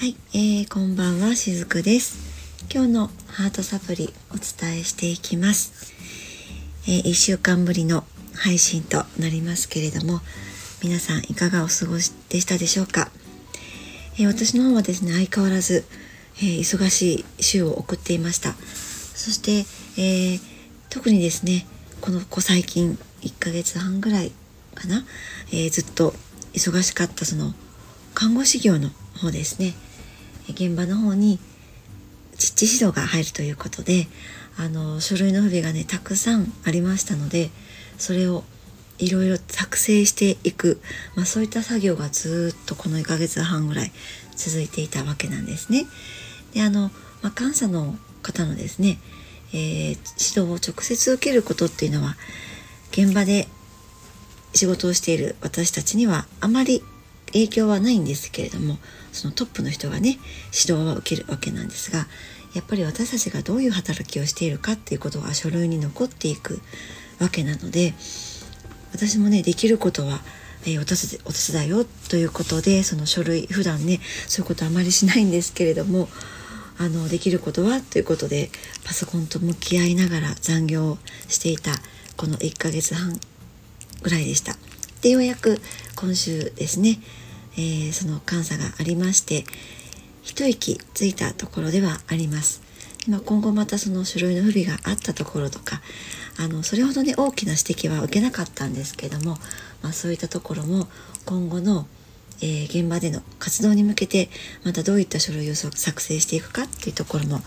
はい、えー、こんばんはしずくです。今日のハートサプリお伝えしていきます、えー、1週間ぶりの配信となりますけれども皆さんいかがお過ごしでしたでしょうか、えー、私の方はですね相変わらず、えー、忙しい週を送っていました。そして、えー、特にですねこの子最近1ヶ月半ぐらいかな、えずっと忙しかったその看護師業の方ですね。現場の方に実地指導が入るということであの書類の不備がねたくさんありましたのでそれをいろいろ作成していく、まあ、そういった作業がずっとこの1ヶ月半ぐらい続いていたわけなんですね。であの、まあ、監査の方のですね、えー、指導を直接受けることっていうのは現場で仕事をしている私たちにはあまり影響はないんですけれどもそのトップの人がね指導は受けるわけなんですがやっぱり私たちがどういう働きをしているかっていうことが書類に残っていくわけなので私もねできることは、えー、お手伝いをということでその書類普段ねそういうことあまりしないんですけれどもあのできることはということでパソコンと向き合いながら残業していたこの1ヶ月半ぐらいでした。でようやく今週ですねえー、その監査がありまして一息ついたところではあります。まあ、今後またその書類の不備があったところとかあのそれほどね大きな指摘は受けなかったんですけども、まあ、そういったところも今後の、えー、現場での活動に向けてまたどういった書類を作成していくかっていうところも、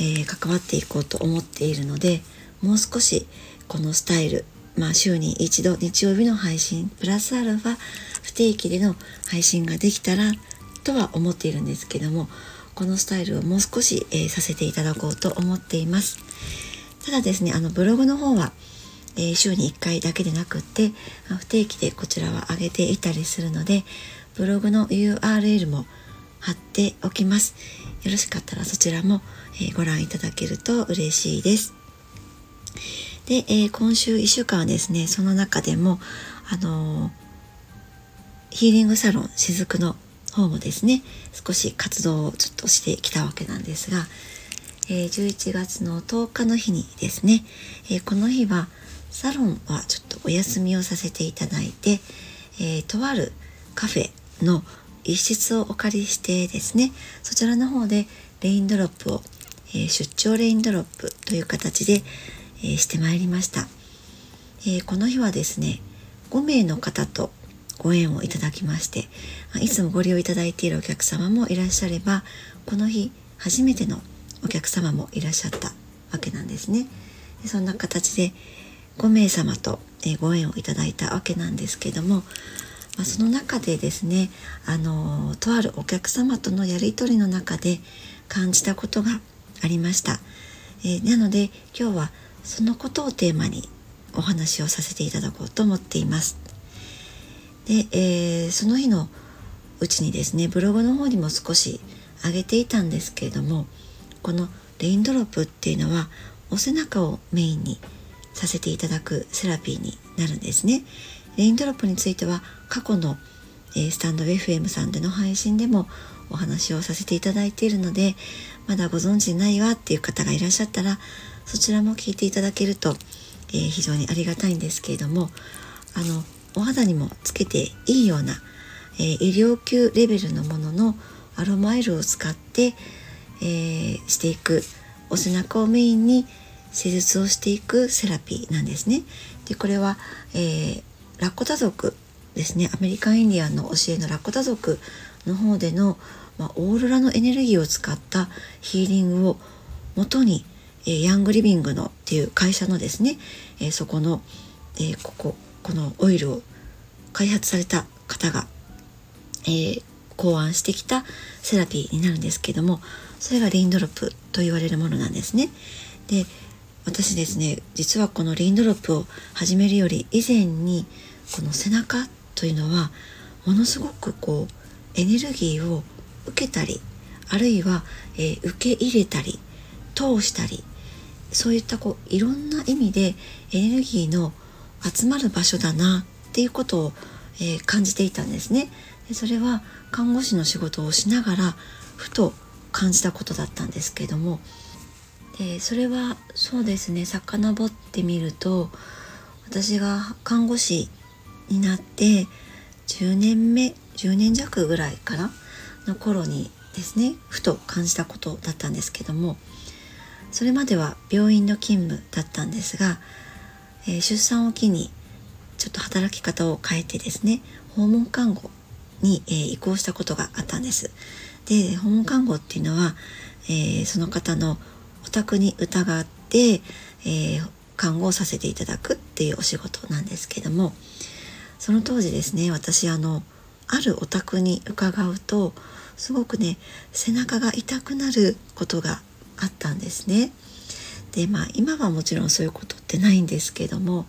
えー、関わっていこうと思っているのでもう少しこのスタイルまあ、週に一度日曜日の配信プラスアルファ不定期での配信ができたらとは思っているんですけどもこのスタイルをもう少し、えー、させていただこうと思っています。ただですねあのブログの方は、えー、週に1回だけでなくって不定期でこちらは上げていたりするのでブログの URL も貼っておきます。よろしかったらそちらも、えー、ご覧いただけると嬉しいです。で、えー、今週1週間はですねその中でもあのー、ヒーリングサロン雫の方もですね少し活動をちょっとしてきたわけなんですが、えー、11月の10日の日にですね、えこの日はサロンはちょっとお休みをさせていただいて、えとあるカフェの一室をお借りしてですねそちらの方でレインドロップを、え出張レインドロップという形でえ、してまいりました、え、この日はですね5名の方とご縁をいただきましていつもご利用いただいているお客様もいらっしゃればこの日初めてのお客様もいらっしゃったわけなんですね。そんな形で5名様と、ご縁をいただいたわけなんですけども、ま、その中でですねあのとあるお客様とのやり取りの中で感じたことがありました、えー、なので今日はそのことをテーマにお話をさせていただこうと思っています。で、えー、その日のうちにですねブログの方にも少し上げていたんですけれどもこのレインドロップっていうのはお背中をメインにさせていただくセラピーになるんですね。レインドロップについては過去の、え、スタンド FM さんでの配信でもお話をさせていただいているのでまだご存知ないわっていう方がいらっしゃったらそちらも聞いていただけると、えー、非常にありがたいんですけれどもあのお肌にもつけていいような、えー、医療級レベルのもののアロマオイルを使って、えー、していくお背中をメインに施術をしていくセラピーなんですね。でこれは、えー、ラッコタ族ですねアメリカンインディアンの教えのラッコタ族の方での、まあ、オーロラのエネルギーを使ったヒーリングを元にえヤングリビングのっていう会社のですね、えそこの、えこここのオイルを開発された方が、え、考案してきたセラピーになるんですけどもそれがレインドロップと言われるものなんですね。で私ですね実はこのレインドロップを始めるより以前にこの背中というのはものすごくこうエネルギーを受けたりあるいは、えー、受け入れたり通したりそういったこういろんな意味でエネルギーの集まる場所だなっていうことを、えー、感じていたんですね。で。それは看護師の仕事をしながらふと感じたことだったんですけども。でそれはそうですね。遡ってみると私が看護師になって10年目10年弱ぐらいからの頃にですねふと感じたことだったんですけども。それまでは病院の勤務だったんですが、えー、出産を機にちょっと働き方を変えてですね訪問看護に、えー、移行したことがあったんです。で訪問看護っていうのは、え、その方のお宅に疑って、え看護をさせていただくっていうお仕事なんですけどもその当時ですね私あのあるお宅に伺うとすごくね背中が痛くなることがあったんですね。でまあ今はもちろんそういうことってないんですけども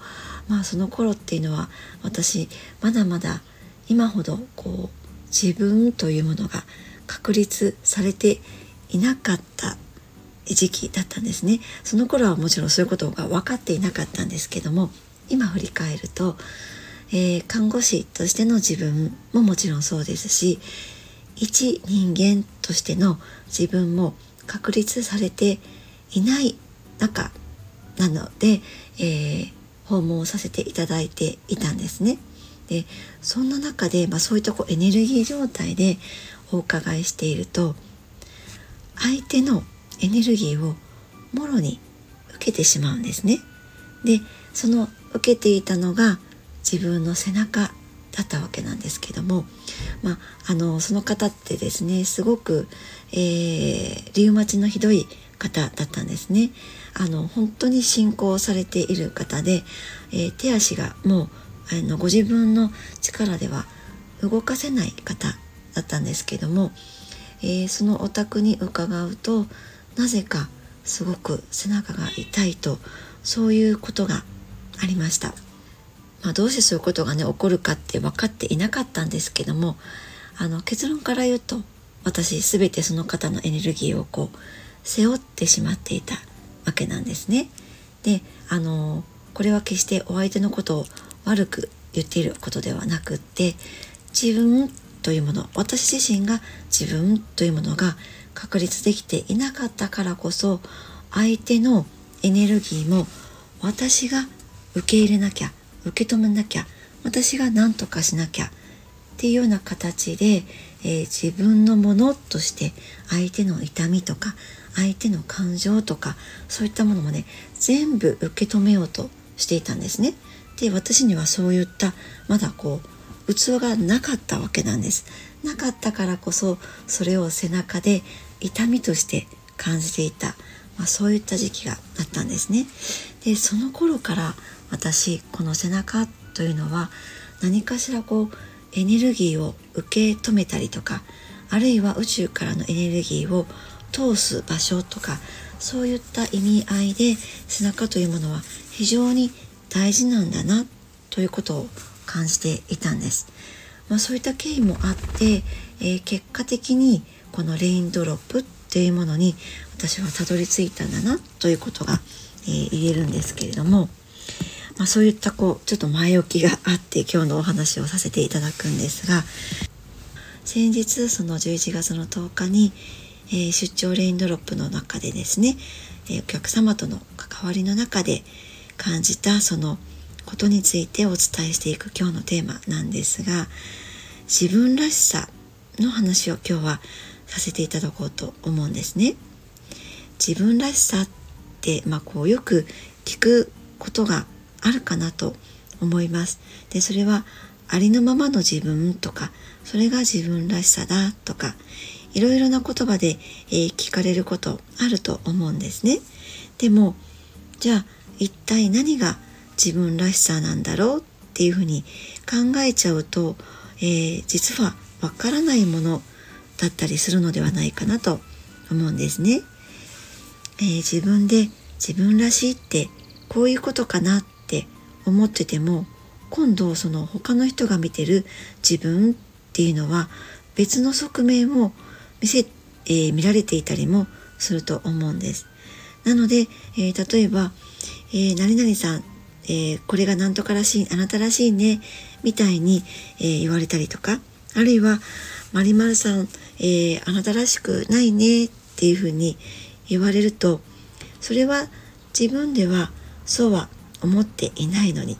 まあその頃っていうのは私まだまだ今ほどこう自分というものが確立されていなかった時期だったんですねその頃はもちろんそういうことが分かっていなかったんですけども今振り返ると、えー、看護師としての自分ももちろんそうですし一人間としての自分も確立されていない中なので、えー、訪問をさせていただいていたんですね。でそんな中で、まあ、そういったこうエネルギー状態でお伺いしていると相手のエネルギーをもろに受けてしまうんですね。でその受けていたのが自分の背中だったわけなんですけども、まあ、あのその方ってですねすごく、えー、リウマチのひどい方だったんですね。あの本当に信仰されている方で、えー、手足がもうあのご自分の力では動かせない方だったんですけども、えー、そのお宅に伺うとなぜかすごく背中が痛いとそういうことがありました。まあ、どうしてそういうことがね起こるかって分かっていなかったんですけどもあの結論から言うと私全てその方のエネルギーをこう背負ってしまっていたわけなんですね。であのこれは決してお相手のことを悪く言っていることではなくって自分というもの私自身が自分というものが確立できていなかったからこそ相手のエネルギーも私が受け入れなきゃ受け止めなきゃ私が何とかしなきゃっていうような形で、えー、自分のものとして相手の痛みとか相手の感情とかそういったものもね全部受け止めようとしていたんですね。で私にはそういったまだこう器がなかったわけなんです。なかったからこそそれを背中で痛みとして感じていた、まあ、そういった時期があったんですね。でその頃から私この背中というのは何かしらこうエネルギーを受け止めたりとかあるいは宇宙からのエネルギーを通す場所とかそういった意味合いで背中というものは非常に大事なんだなということを感じていたんです。まあ、そういった経緯もあって、えー、結果的にこのレインドロップっていうものに私はたどり着いたんだなということが、えー、言えるんですけれども、まあ、そういったこうちょっと前置きがあって今日のお話をさせていただくんですが先日その11月の10日に、えー、出張レインドロップの中でですね、えー、お客様との関わりの中で感じたそのことについてお伝えしていく今日のテーマなんですが自分らしさの話を今日はさせていただこうと思うんですね。自分らしさって、まあ、こうよく聞くことがあるかなと思います。でそれはありのままの自分とかそれが自分らしさだとかいろいろな言葉で、えー、聞かれることあると思うんですね。でもじゃあ一体何が自分らしさなんだろうっていうふうに考えちゃうと、えー、実はわからないものだったりするのではないかなと思うんですね。えー、自分で自分らしいってこういうことかなっ思ってても今度その他の人が見てる自分っていうのは別の側面を見せ、えー、見られていたりもすると思うんです。なので、えー、例えば、えー、何々さん、えー、これが何とからしい、あなたらしいね、みたいに、え言われたりとか、あるいは「まるさん、えー、あなたらしくないね」っていうふうに言われるとそれは自分ではそうは思っていないのに。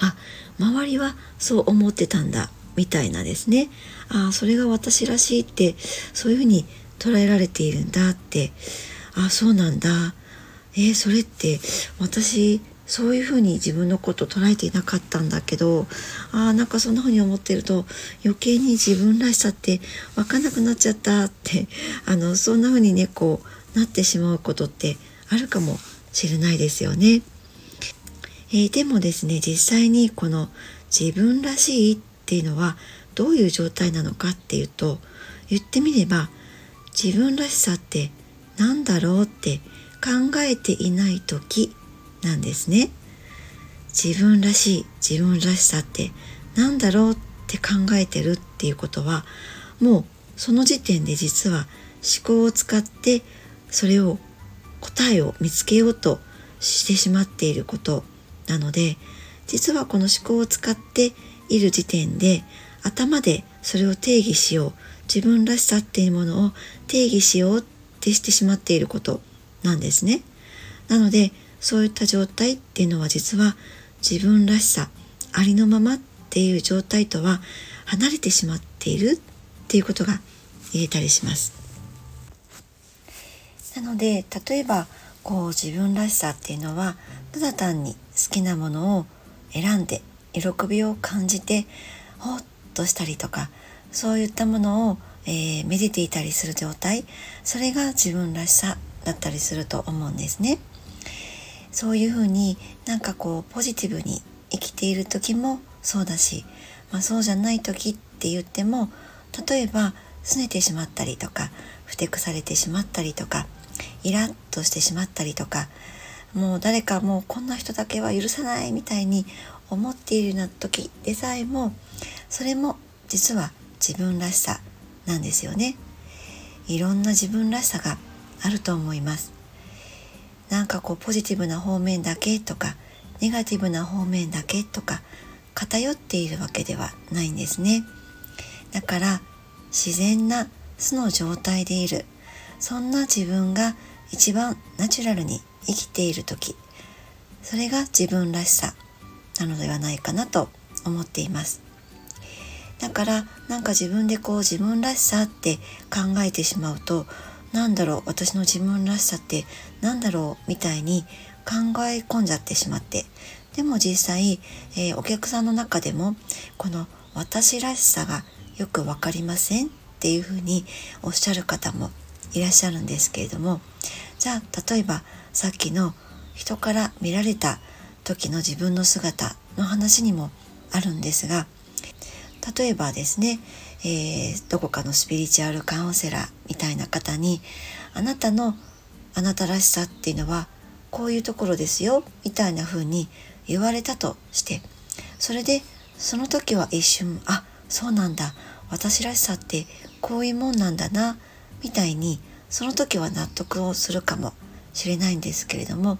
あ周りはそう思ってたんだみたいなですね。ああそれが私らしいってそういうふうに捉えられているんだって。ああそうなんだ。えー、それって私そういうふうに自分のこと捉えていなかったんだけどああなんかそんなふうに思ってると余計に自分らしさって分かんなくなっちゃったってあのそんなふうにねこうなってしまうことってあるかもしれないですよね。えー、でもですね実際にこの自分らしいっていうのはどういう状態なのかっていうと言ってみれば自分らしさって何だろうって考えていない時なんですね。自分らしい自分らしさって何だろうって考えてるっていうことはもうその時点で実は思考を使ってそれを答えを見つけようとしてしまっていることなので実はこの思考を使っている時点で頭でそれを定義しよう自分らしさっていうものを定義しようってしてしまっていることなんですね。なのでそういった状態っていうのは実は自分らしさありのままっていう状態とは離れてしまっているっていうことが言えたりします。なので例えばこう自分らしさっていうのはただ単に好きなものを選んで喜びを感じてほっとしたりとかそういったものを、えー、めでていたりする状態それが自分らしさだったりすると思うんですね。そういうふうになんかこうポジティブに生きている時もそうだし、まあ、そうじゃない時って言っても例えば拗ねてしまったりとかふてくされてしまったりとかイラッとしてしまったりとかもう誰かもうこんな人だけは許さないみたいに思っているような時でさえもそれも実は自分らしさなんですよね。いろんな自分らしさがあると思います。なんかこうポジティブな方面だけとかネガティブな方面だけとか偏っているわけではないんですね。だから自然な素の状態でいるそんな自分が一番ナチュラルに生きている時それが自分らしさなのではないかなと思っています。だからなんか自分でこう自分らしさって考えてしまうとなんだろう私の自分らしさってなんだろうみたいに考え込んじゃってしまってでも実際、えー、お客さんの中でもこの私らしさがよく分かりませんっていうふうにおっしゃる方もいらっしゃるんですけれどもじゃあ例えばさっきの人から見られた時の自分の姿の話にもあるんですが例えばですね、えー、どこかのスピリチュアルカウンセラーみたいな方にあなたのあなたらしさっていうのはこういうところですよみたいな風に言われたとしてそれでその時は一瞬あそうなんだ私らしさってこういうもんなんだなみたいにその時は納得をするかも。しれないんですけれども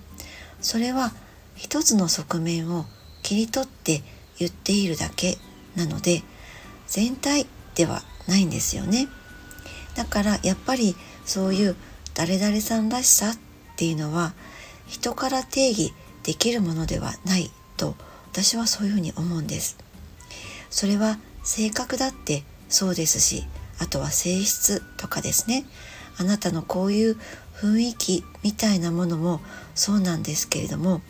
それは一つの側面を切り取って言っているだけなので全体ではないんですよね。だからやっぱりそういう誰々さんらしさっていうのは人から定義できるものではないと私はそういうふうに思うんです。それは性格だってそうですしあとは性質とかですね。あなたのこういう雰囲気みたいなものもそうなんですけれども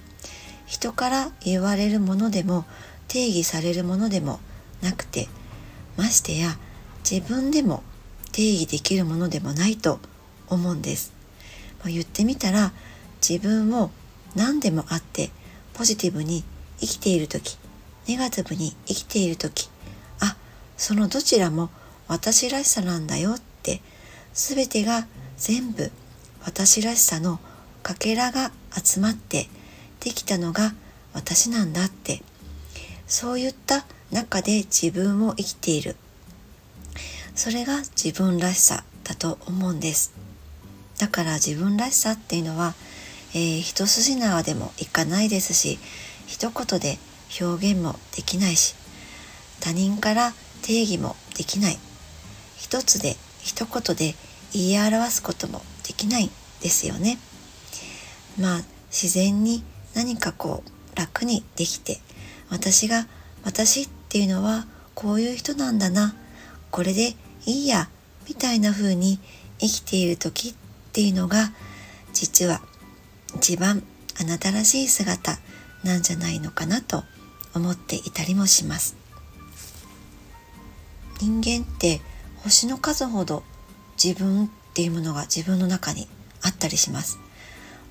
人から言われるものでも定義されるものでもなくてましてや自分でも定義できるものでもないと思うんです。ま、言ってみたら自分を何でもあってポジティブに生きている時ネガティブに生きている時あそのどちらも私らしさなんだよって全てが全部私らしさのかけらが集まってできたのが私なんだって。そういった中で自分を生きている。それが自分らしさだと思うんです。だから自分らしさっていうのは、えー、一筋縄でもいかないですし一言で表現もできないし他人から定義もできない。一つで一言で言い表すこともできないですよね。まあ自然に何かこう楽にできて私が私っていうのはこういう人なんだなこれでいいやみたいな風に生きている時っていうのが実は一番あなたらしい姿なんじゃないのかなと思っていたりもします。人間って星の数ほど自分っていうものが自分の中にあったりします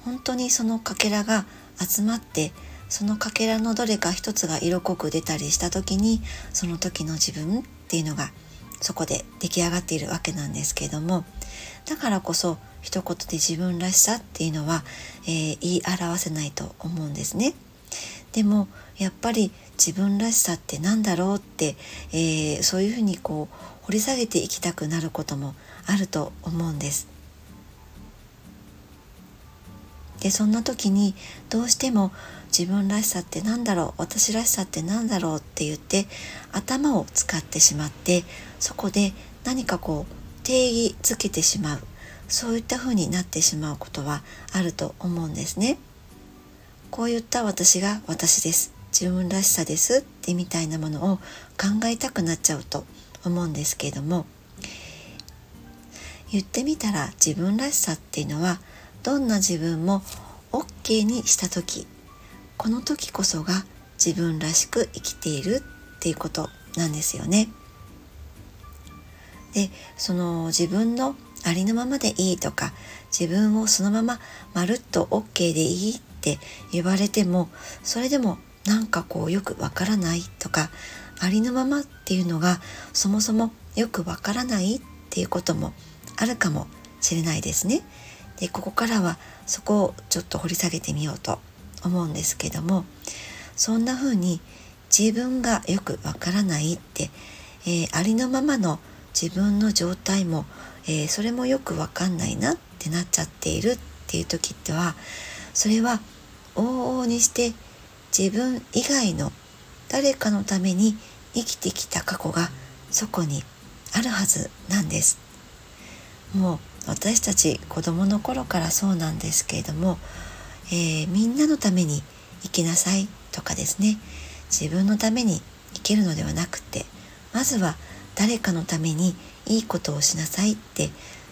本当にそのかけらが集まってそのかけらのどれか一つが色濃く出たりした時にその時の自分っていうのがそこで出来上がっているわけなんですけれどもだからこそ一言で自分らしさっていうのは、えー、言い表せないと思うんですね。でもやっぱり自分らしさって何だろうって、えー、そういうふうにこう掘り下げていきたくなることもあると思うんです。でそんな時にどうしても自分らしさって何だろう私らしさって何だろうって言って頭を使ってしまってそこで何かこう定義づけてしまうそういった風になってしまうことはあると思うんですね。こういった私が私です自分らしさですってみたいなものを考えたくなっちゃうと思うんですけれども言ってみたら自分らしさっていうのはどんな自分も OK にした時この時こそが自分らしく生きているっていうことなんですよね。でその自分のありのままでいいとか自分をそのまままるっと OK でいいって言われてもそれでもなんかこうよくわからないとかありのままっていうのがそもそもよくわからないっていうこともあるかもしれないですね。でここからはそこをちょっと掘り下げてみようと思うんですけどもそんな風に自分がよくわからないって、えー、ありのままの自分の状態も、えー、それもよくわかんないなってなっちゃっているっていう時ってはそれは往々にして自分以外の誰かのために生きてきた過去がそこにあるはずなんです。もう私たち子供の頃からそうなんですけれども、えー、みんなのために生きなさいとかですね自分のために生きるのではなくてまずは誰かのためにいいことをしなさいって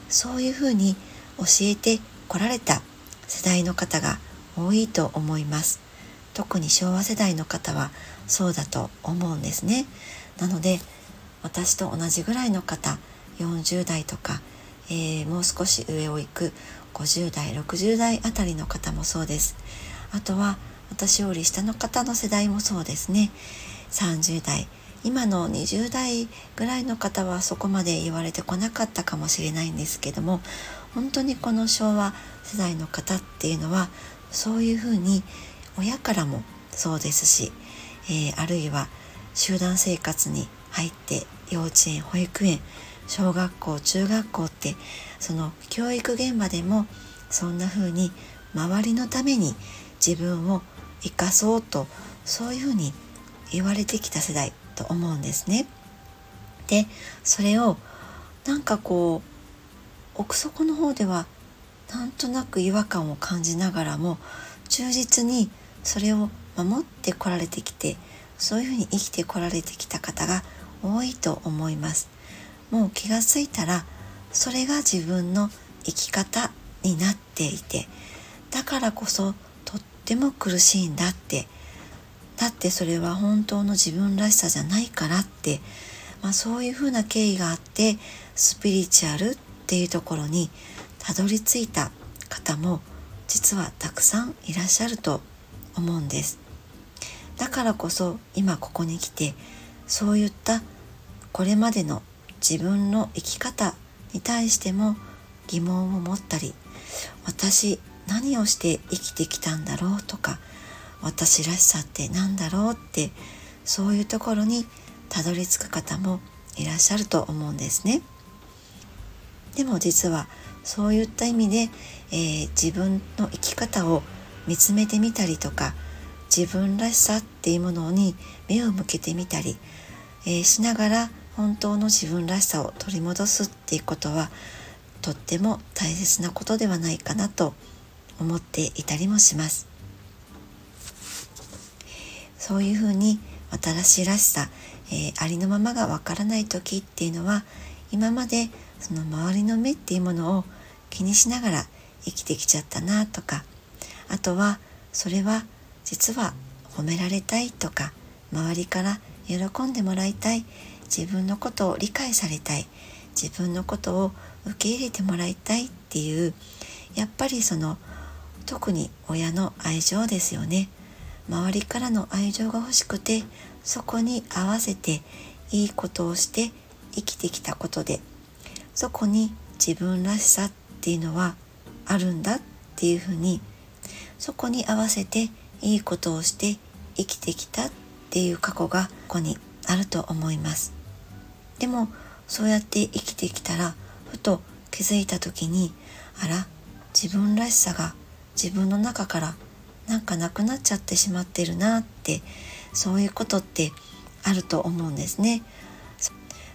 そういうふうに教えてこられた世代の方が多いと思います特に昭和世代の方はそうだと思うんですね。なので私と同じぐらいの方40代とかえー、もう少し上を行く50代60代あたりの方もそうです。あとは私より下の方の世代もそうですね。30代。今の20代ぐらいの方はそこまで言われてこなかったかもしれないんですけども本当にこの昭和世代の方っていうのはそういうふうに親からもそうですし、えー、あるいは集団生活に入って幼稚園保育園小学校中学校ってその教育現場でもそんな風に周りのために自分を生かそうとそういうふうに言われてきた世代と思うんですね。でそれをなんかこう奥底の方ではなんとなく違和感を感じながらも忠実にそれを守ってこられてきてそういうふうに生きてこられてきた方が多いと思います。もう気がついたらそれが自分の生き方になっていてだからこそとっても苦しいんだってだってそれは本当の自分らしさじゃないからって、まあ、そういうふうな経緯があってスピリチュアルっていうところにたどり着いた方も実はたくさんいらっしゃると思うんですだからこそ今ここに来てそういったこれまでの自分の生き方に対しても疑問を持ったり私何をして生きてきたんだろうとか私らしさって何だろうってそういうところにたどり着く方もいらっしゃると思うんですね。でも実はそういった意味で、えー、自分の生き方を見つめてみたりとか自分らしさっていうものに目を向けてみたり、えー、しながら本当の自分らしさを取り戻すっていうことはとっても大切なことではないかなと思っていたりもします。そういうふうに私らしさ、えー、ありのままがわからない時っていうのは今までその周りの目っていうものを気にしながら生きてきちゃったなとかあとはそれは実は褒められたいとか周りから喜んでもらいたい自分のことを理解されたい自分のことを受け入れてもらいたいっていうやっぱりその特に親の愛情ですよね。周りからの愛情が欲しくてそこに合わせていいことをして生きてきたことでそこに自分らしさっていうのはあるんだっていうふうにそこに合わせていいことをして生きてきたっていう過去がここにあると思います。でもそうやって生きてきたらふと気づいた時にあら自分らしさが自分の中からなんかなくなっちゃってしまってるなってそういうことってあると思うんですね。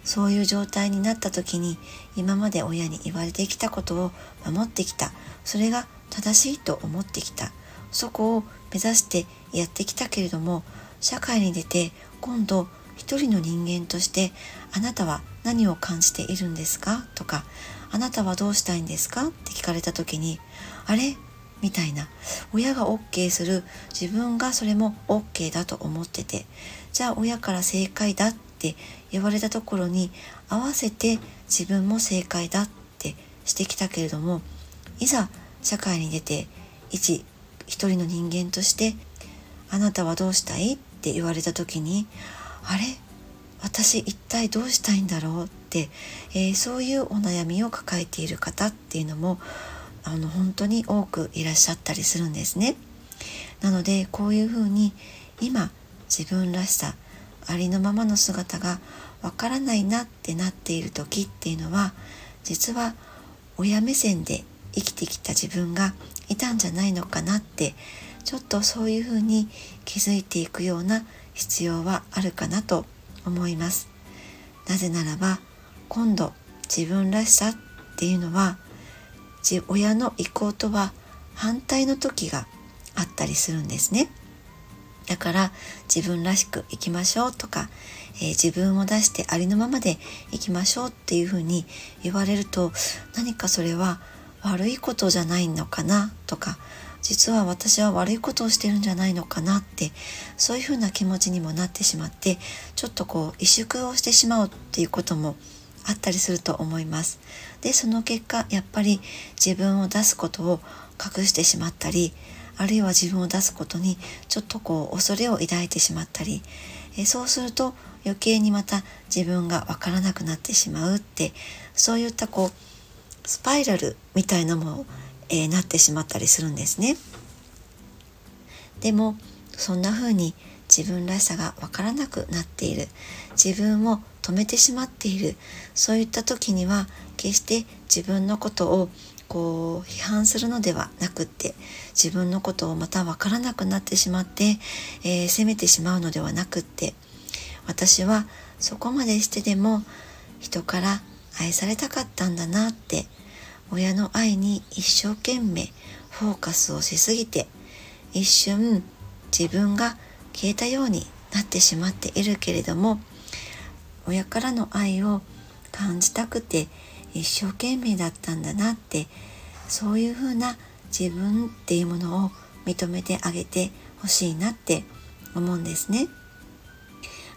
そういう状態になった時に今まで親に言われてきたことを守ってきた。それが正しいと思ってきた。そこを目指してやってきたけれども社会に出て今度一人の人間としてあなたは何を感じているんですか？とかあなたはどうしたいんですか？って聞かれた時にあれ？みたいな。親が OK する。自分がそれも OK だと思ってて。じゃあ親から正解だって言われたところに合わせて自分も正解だってしてきたけれどもいざ社会に出て一一人の人間としてあなたはどうしたい？って言われた時にあれ？私一体どうしたいんだろう？って、えー、そういうお悩みを抱えている方っていうのもあの本当に多くいらっしゃったりするんですね。なのでこういうふうに今自分らしさありのままの姿がわからないなってなっている時っていうのは実は親目線で生きてきた自分がいたんじゃないのかなってちょっとそういうふうに気づいていくような必要はあるかなと思います。なぜならば今度自分らしさっていうのは親の意向とは反対の時があったりするんですね。だから自分らしく生きましょうとか、えー、自分を出してありのままで生きましょうっていうふうに言われると何かそれは悪いことじゃないのかな？とか実は私は悪いことをしてるんじゃないのかなってそういうふうな気持ちにもなってしまってちょっとこう萎縮をしてしまうっていうこともあったりすると思います。でその結果やっぱり自分を出すことを隠してしまったりあるいは自分を出すことにちょっとこう恐れを抱いてしまったりえそうすると余計にまた自分がわからなくなってしまうってそういったこうスパイラルみたいなもえー、なってしまったりするんですね。でもそんな風に自分らしさがわからなくなっている自分を止めてしまっているそういった時には決して自分のことをこう批判するのではなくって自分のことをまた分からなくなってしまって、えー、責めてしまうのではなくって私はそこまでしてでも人から愛されたかったんだなって親の愛に一生懸命フォーカスをしすぎて一瞬自分が消えたようになってしまっているけれども親からの愛を感じたくて一生懸命だったんだなってそういうふうな自分っていうものを認めてあげてほしいなって思うんですね。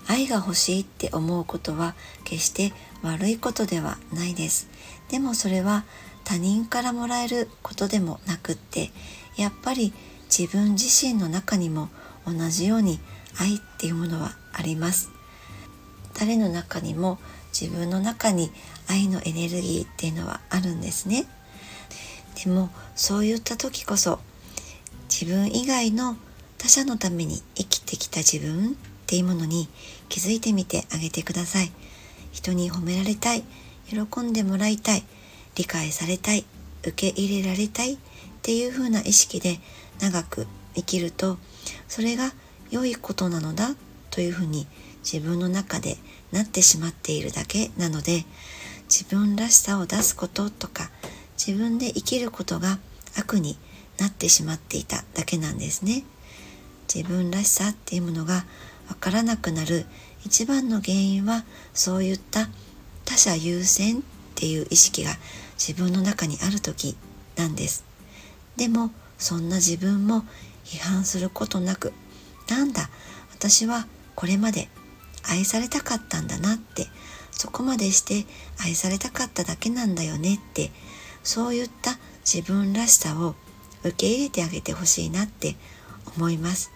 愛が欲しいって思うことは決して悪いことではないです。でもそれは他人からもらえることでもなくってやっぱり自分自身の中にも同じように愛っていうものはあります誰の中にも自分の中に愛のエネルギーっていうのはあるんですねでもそういった時こそ自分以外の他者のために生きてきた自分っていうものに気づいてみてあげてください。人に褒められたい。喜んでもらいたい。理解されたい。受け入れられたい。っていう風な意識で長く生きるとそれが良いことなのだ。というふうに自分の中でなってしまっているだけなので自分らしさを出すこととか自分で生きることが悪になってしまっていただけなんですね。自分らしさっていうものがわからなくなる。一番の原因はそういった他者優先っていう意識が自分の中にある時なんです。でもそんな自分も批判することなくなんだ私はこれまで愛されたかったんだなってそこまでして愛されたかっただけなんだよねってそういった自分らしさを受け入れてあげてほしいなって思います。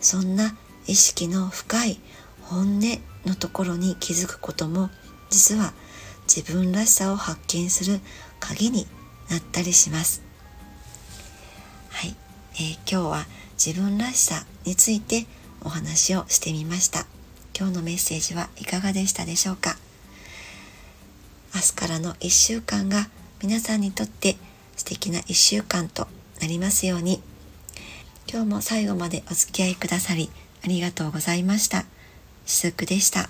そんな意識の深い本音のところに気づくことも実は自分らしさを発見する鍵になったりします。はい、えー、今日は自分らしさについてお話をしてみました。今日のメッセージはいかがでしたでしょうか？明日からの1週間が皆さんにとって素敵な1週間となりますように。今日も最後までお付き合いくださりありがとうございました。しずくでした。